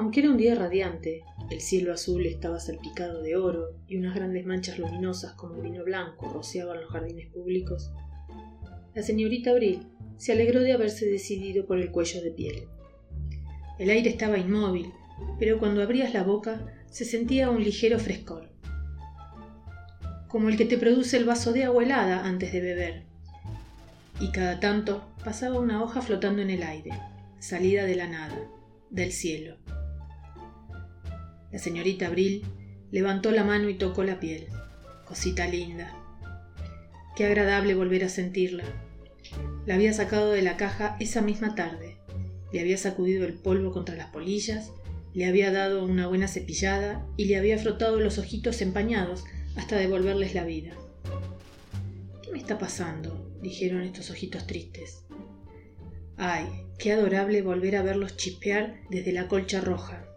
Aunque era un día radiante, el cielo azul estaba salpicado de oro y unas grandes manchas luminosas como vino blanco rociaban los jardines públicos, la señorita Abril se alegró de haberse decidido por el cuello de piel. El aire estaba inmóvil, pero cuando abrías la boca se sentía un ligero frescor, como el que te produce el vaso de agua helada antes de beber. Y cada tanto pasaba una hoja flotando en el aire, salida de la nada, del cielo. La señorita Abril levantó la mano y tocó la piel. Cosita linda. Qué agradable volver a sentirla. La había sacado de la caja esa misma tarde. Le había sacudido el polvo contra las polillas, le había dado una buena cepillada y le había frotado los ojitos empañados hasta devolverles la vida. ¿Qué me está pasando? dijeron estos ojitos tristes. Ay, qué adorable volver a verlos chispear desde la colcha roja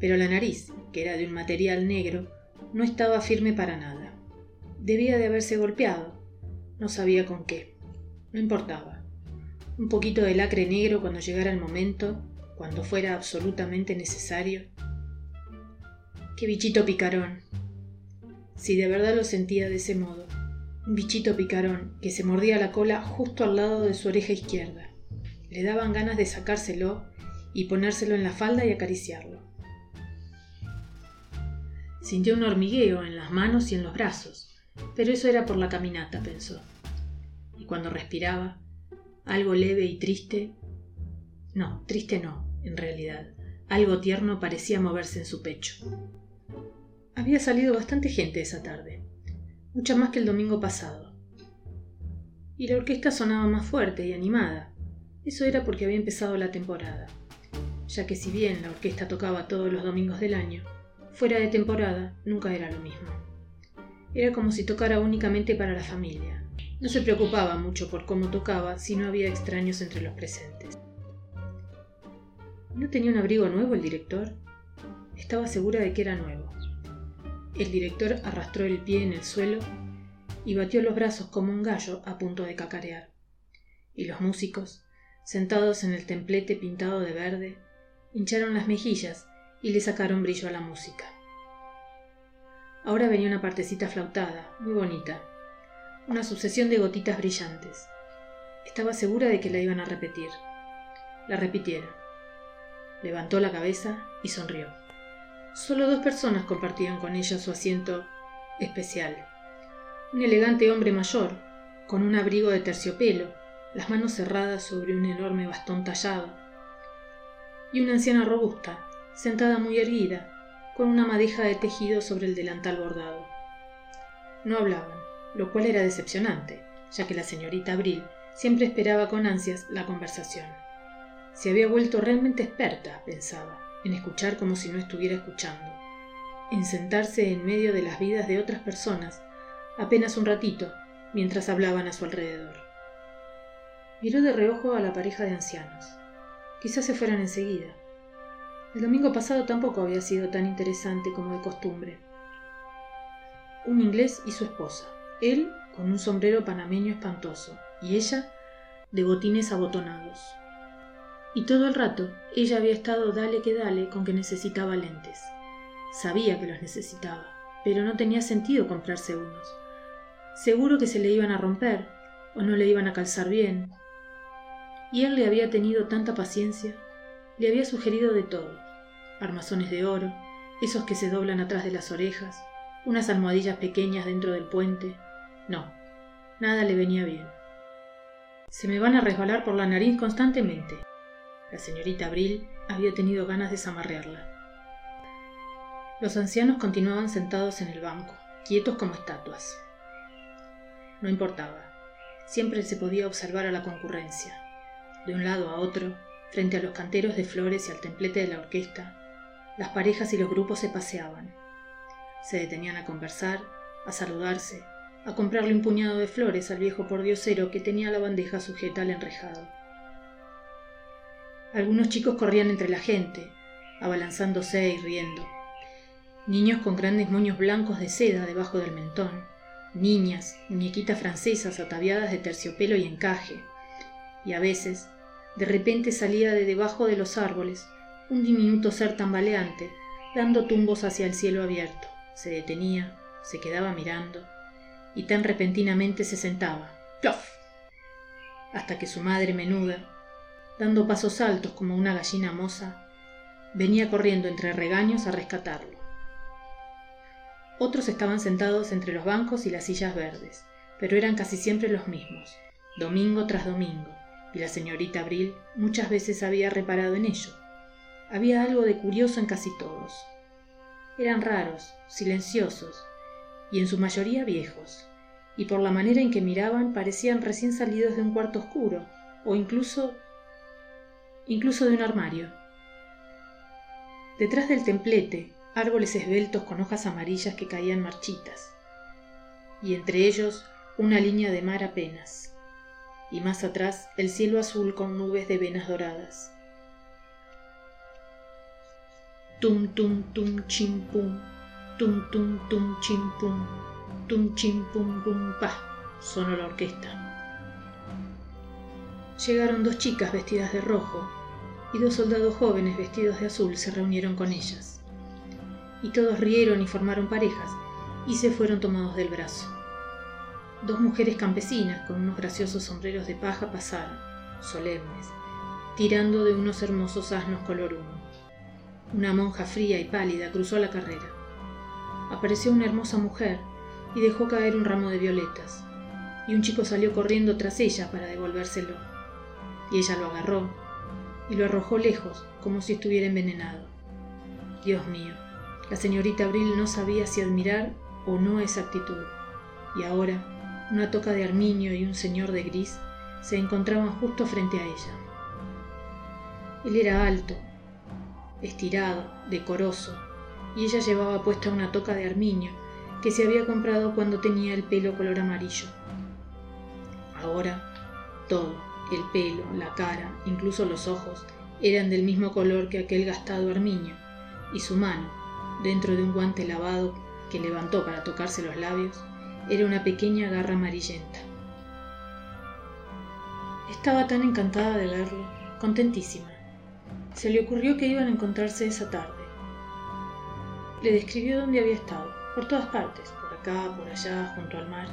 pero la nariz, que era de un material negro, no estaba firme para nada. Debía de haberse golpeado. No sabía con qué. No importaba. Un poquito de lacre negro cuando llegara el momento, cuando fuera absolutamente necesario. Qué bichito picarón. Si de verdad lo sentía de ese modo. Un bichito picarón que se mordía la cola justo al lado de su oreja izquierda. Le daban ganas de sacárselo y ponérselo en la falda y acariciarlo. Sintió un hormigueo en las manos y en los brazos, pero eso era por la caminata, pensó. Y cuando respiraba, algo leve y triste, no, triste no, en realidad, algo tierno parecía moverse en su pecho. Había salido bastante gente esa tarde, mucha más que el domingo pasado. Y la orquesta sonaba más fuerte y animada. Eso era porque había empezado la temporada, ya que si bien la orquesta tocaba todos los domingos del año, fuera de temporada, nunca era lo mismo. Era como si tocara únicamente para la familia. No se preocupaba mucho por cómo tocaba si no había extraños entre los presentes. ¿No tenía un abrigo nuevo el director? Estaba segura de que era nuevo. El director arrastró el pie en el suelo y batió los brazos como un gallo a punto de cacarear. Y los músicos, sentados en el templete pintado de verde, hincharon las mejillas y le sacaron brillo a la música. Ahora venía una partecita flautada, muy bonita, una sucesión de gotitas brillantes. Estaba segura de que la iban a repetir. La repitieron. Levantó la cabeza y sonrió. Solo dos personas compartían con ella su asiento especial. Un elegante hombre mayor, con un abrigo de terciopelo, las manos cerradas sobre un enorme bastón tallado, y una anciana robusta, sentada muy erguida, con una madeja de tejido sobre el delantal bordado. No hablaban, lo cual era decepcionante, ya que la señorita Abril siempre esperaba con ansias la conversación. Se había vuelto realmente experta, pensaba, en escuchar como si no estuviera escuchando, en sentarse en medio de las vidas de otras personas apenas un ratito mientras hablaban a su alrededor. Miró de reojo a la pareja de ancianos. Quizás se fueran enseguida. El domingo pasado tampoco había sido tan interesante como de costumbre. Un inglés y su esposa, él con un sombrero panameño espantoso y ella de botines abotonados. Y todo el rato ella había estado dale que dale con que necesitaba lentes. Sabía que los necesitaba, pero no tenía sentido comprarse unos. Seguro que se le iban a romper o no le iban a calzar bien. Y él le había tenido tanta paciencia le había sugerido de todo. Armazones de oro, esos que se doblan atrás de las orejas, unas almohadillas pequeñas dentro del puente. No, nada le venía bien. Se me van a resbalar por la nariz constantemente. La señorita Abril había tenido ganas de zamarrearla. Los ancianos continuaban sentados en el banco, quietos como estatuas. No importaba. Siempre se podía observar a la concurrencia. De un lado a otro, Frente a los canteros de flores y al templete de la orquesta, las parejas y los grupos se paseaban. Se detenían a conversar, a saludarse, a comprarle un puñado de flores al viejo pordiosero que tenía la bandeja sujeta al enrejado. Algunos chicos corrían entre la gente, abalanzándose y riendo. Niños con grandes moños blancos de seda debajo del mentón, niñas, muñequitas francesas ataviadas de terciopelo y encaje, y a veces de repente salía de debajo de los árboles un diminuto ser tambaleante, dando tumbos hacia el cielo abierto. Se detenía, se quedaba mirando, y tan repentinamente se sentaba, ¡plof! hasta que su madre menuda, dando pasos altos como una gallina moza, venía corriendo entre regaños a rescatarlo. Otros estaban sentados entre los bancos y las sillas verdes, pero eran casi siempre los mismos, domingo tras domingo, y la señorita Abril muchas veces había reparado en ello. Había algo de curioso en casi todos. Eran raros, silenciosos, y en su mayoría viejos, y por la manera en que miraban parecían recién salidos de un cuarto oscuro, o incluso incluso de un armario. Detrás del templete, árboles esbeltos con hojas amarillas que caían marchitas, y entre ellos una línea de mar apenas, y más atrás el cielo azul con nubes de venas doradas. Tum tum tum chim pum, tum tum tum chim pum, tum chim pum pum pa, sonó la orquesta. Llegaron dos chicas vestidas de rojo y dos soldados jóvenes vestidos de azul se reunieron con ellas. Y todos rieron y formaron parejas y se fueron tomados del brazo. Dos mujeres campesinas con unos graciosos sombreros de paja pasaron, solemnes, tirando de unos hermosos asnos color humo. Una monja fría y pálida cruzó la carrera. Apareció una hermosa mujer y dejó caer un ramo de violetas, y un chico salió corriendo tras ella para devolvérselo. Y ella lo agarró y lo arrojó lejos, como si estuviera envenenado. Dios mío, la señorita Abril no sabía si admirar o no esa actitud, y ahora una toca de armiño y un señor de gris se encontraban justo frente a ella. Él era alto, estirado, decoroso, y ella llevaba puesta una toca de armiño que se había comprado cuando tenía el pelo color amarillo. Ahora todo, el pelo, la cara, incluso los ojos, eran del mismo color que aquel gastado armiño, y su mano, dentro de un guante lavado que levantó para tocarse los labios, era una pequeña garra amarillenta. Estaba tan encantada de verlo, contentísima. Se le ocurrió que iban a encontrarse esa tarde. Le describió dónde había estado, por todas partes, por acá, por allá, junto al mar.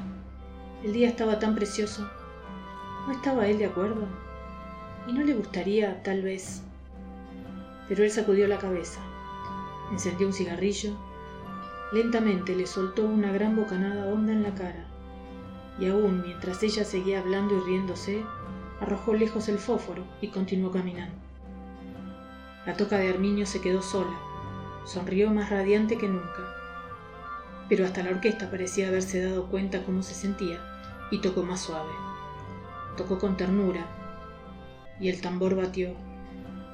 El día estaba tan precioso ¿No estaba él de acuerdo? ¿Y no le gustaría, tal vez? Pero él sacudió la cabeza, encendió un cigarrillo, lentamente le soltó una gran bocanada honda en la cara, y aún mientras ella seguía hablando y riéndose, arrojó lejos el fósforo y continuó caminando. La toca de Armiño se quedó sola, sonrió más radiante que nunca, pero hasta la orquesta parecía haberse dado cuenta cómo se sentía y tocó más suave tocó con ternura, y el tambor batió.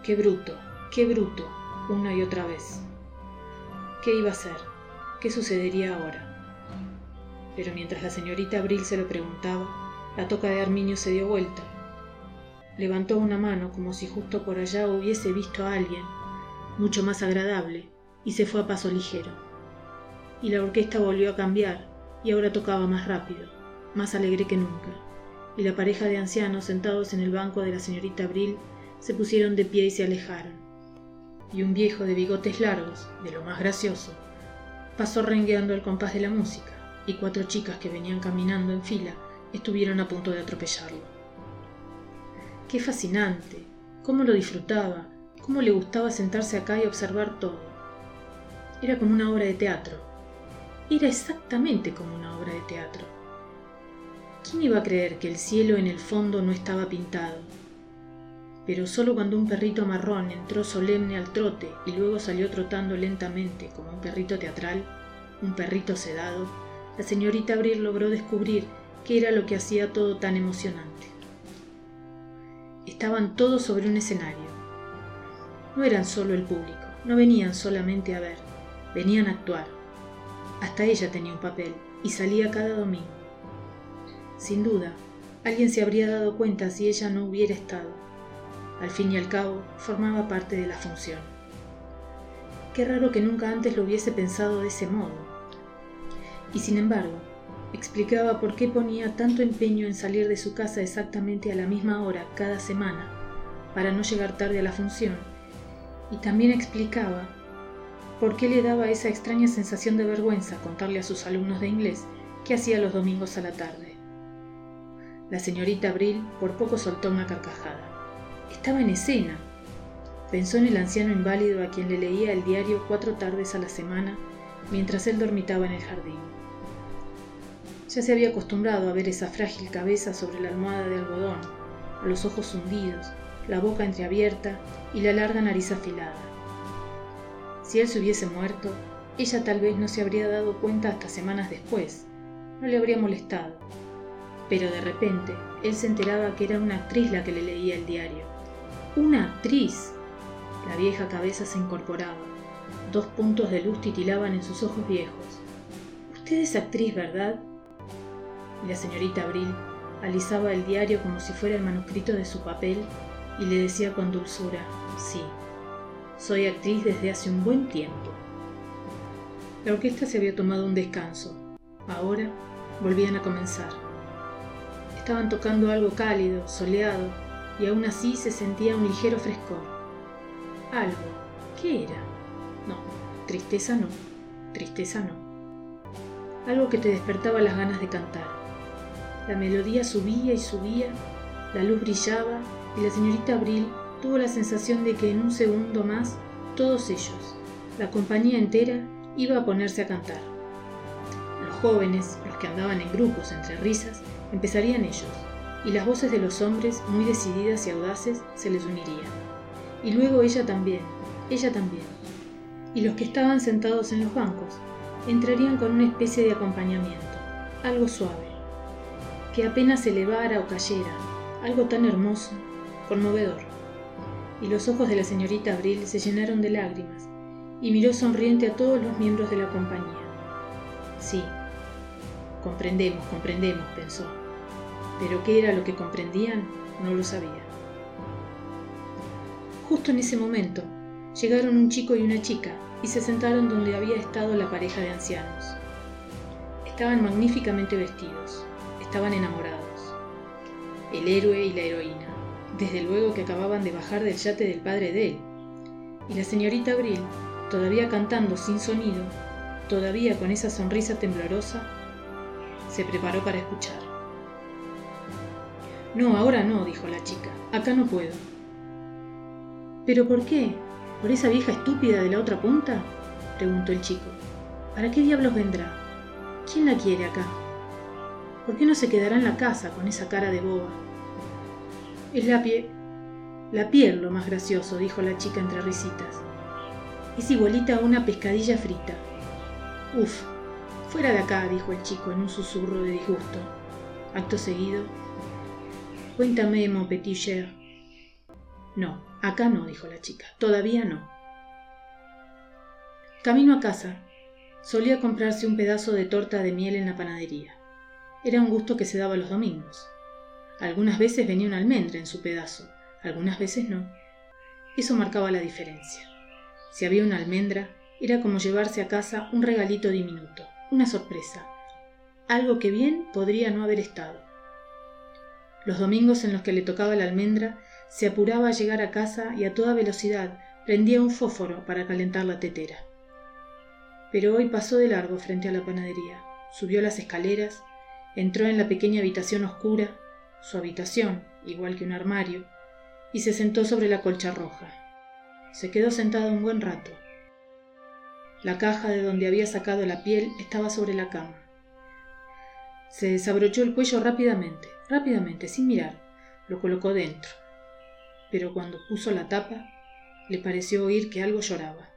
Qué bruto, qué bruto, una y otra vez. ¿Qué iba a hacer? ¿Qué sucedería ahora? Pero mientras la señorita Abril se lo preguntaba, la toca de Arminio se dio vuelta. Levantó una mano como si justo por allá hubiese visto a alguien, mucho más agradable, y se fue a paso ligero. Y la orquesta volvió a cambiar, y ahora tocaba más rápido, más alegre que nunca y la pareja de ancianos sentados en el banco de la señorita Abril se pusieron de pie y se alejaron. Y un viejo de bigotes largos, de lo más gracioso, pasó rengueando el compás de la música, y cuatro chicas que venían caminando en fila estuvieron a punto de atropellarlo. Qué fascinante, cómo lo disfrutaba, cómo le gustaba sentarse acá y observar todo. Era como una obra de teatro. Era exactamente como una obra de teatro ¿Quién iba a creer que el cielo en el fondo no estaba pintado? Pero solo cuando un perrito marrón entró solemne al trote y luego salió trotando lentamente como un perrito teatral, un perrito sedado, la señorita Abril logró descubrir qué era lo que hacía todo tan emocionante. Estaban todos sobre un escenario. No eran solo el público, no venían solamente a ver, venían a actuar. Hasta ella tenía un papel y salía cada domingo. Sin duda, alguien se habría dado cuenta si ella no hubiera estado. Al fin y al cabo, formaba parte de la función. Qué raro que nunca antes lo hubiese pensado de ese modo. Y sin embargo, explicaba por qué ponía tanto empeño en salir de su casa exactamente a la misma hora cada semana, para no llegar tarde a la función, Y también explicaba por qué le daba esa extraña sensación de vergüenza contarle a sus alumnos de inglés que hacía los domingos a la tarde. La señorita Abril por poco soltó una carcajada. Estaba en escena. Pensó en el anciano inválido a quien le leía el diario cuatro tardes a la semana mientras él dormitaba en el jardín. Ya se había acostumbrado a ver esa frágil cabeza sobre la almohada de algodón, a los ojos hundidos, la boca entreabierta y la larga nariz afilada. Si él se hubiese muerto, ella tal vez no se habría dado cuenta hasta semanas después, no le habría molestado. Pero de repente, él se enteraba que era una actriz la que le leía el diario. ¡Una actriz! La vieja cabeza se incorporaba. Dos puntos de luz titilaban en sus ojos viejos. Usted es actriz, ¿verdad? Y la señorita Abril alisaba el diario como si fuera el manuscrito de su papel y le decía con dulzura, sí, soy actriz desde hace un buen tiempo. La orquesta se había tomado un descanso. Ahora volvían a comenzar. Estaban tocando algo cálido, soleado, y aún así se sentía un ligero frescor. Algo. ¿Qué era? No, tristeza no, tristeza no. Algo que te despertaba las ganas de cantar. La melodía subía y subía, la luz brillaba y la señorita Abril tuvo la sensación de que en un segundo más todos ellos, la compañía entera, iba a ponerse a cantar. Los jóvenes, los que andaban en grupos entre risas, empezarían ellos, y las voces de los hombres, muy decididas y audaces, se les unirían. Y luego ella también, ella también. Y los que estaban sentados en los bancos entrarían con una especie de acompañamiento, algo suave, que apenas se elevara o cayera, algo tan hermoso, conmovedor y los ojos de la señorita Abril se llenaron de lágrimas, y miró sonriente a todos los miembros de la compañía. Sí, comprendemos, comprendemos, pensó. Pero qué era lo que comprendían, no lo sabía. Justo en ese momento, llegaron un chico y una chica y se sentaron donde había estado la pareja de ancianos. Estaban magníficamente vestidos, estaban enamorados. El héroe y la heroína desde luego que acababan de bajar del yate del padre de él. Y la señorita Abril, todavía cantando sin sonido, todavía con esa sonrisa temblorosa, se preparó para escuchar. No, ahora no, dijo la chica, acá no puedo. ¿Pero por qué? ¿Por esa vieja estúpida de la otra punta? preguntó el chico. ¿Para qué diablos vendrá? ¿Quién la quiere acá? ¿Por qué no se quedará en la casa con esa cara de boba? Es la piel. La piel lo más gracioso, dijo la chica entre risitas. Es igualita a una pescadilla frita. Uf, fuera de acá, dijo el chico en un susurro de disgusto. Acto seguido. Cuéntame, mon petit. No, acá no, dijo la chica. Todavía no. Camino a casa. Solía comprarse un pedazo de torta de miel en la panadería. Era un gusto que se daba los domingos. Algunas veces venía una almendra en su pedazo, algunas veces no. Eso marcaba la diferencia. Si había una almendra, era como llevarse a casa un regalito diminuto, una sorpresa, algo que bien podría no haber estado. Los domingos en los que le tocaba la almendra, se apuraba a llegar a casa y a toda velocidad prendía un fósforo para calentar la tetera. Pero hoy pasó de largo frente a la panadería, subió las escaleras, entró en la pequeña habitación oscura, su habitación, igual que un armario, y se sentó sobre la colcha roja. Se quedó sentado un buen rato. La caja de donde había sacado la piel estaba sobre la cama. Se desabrochó el cuello rápidamente, rápidamente, sin mirar. Lo colocó dentro. Pero cuando puso la tapa, le pareció oír que algo lloraba.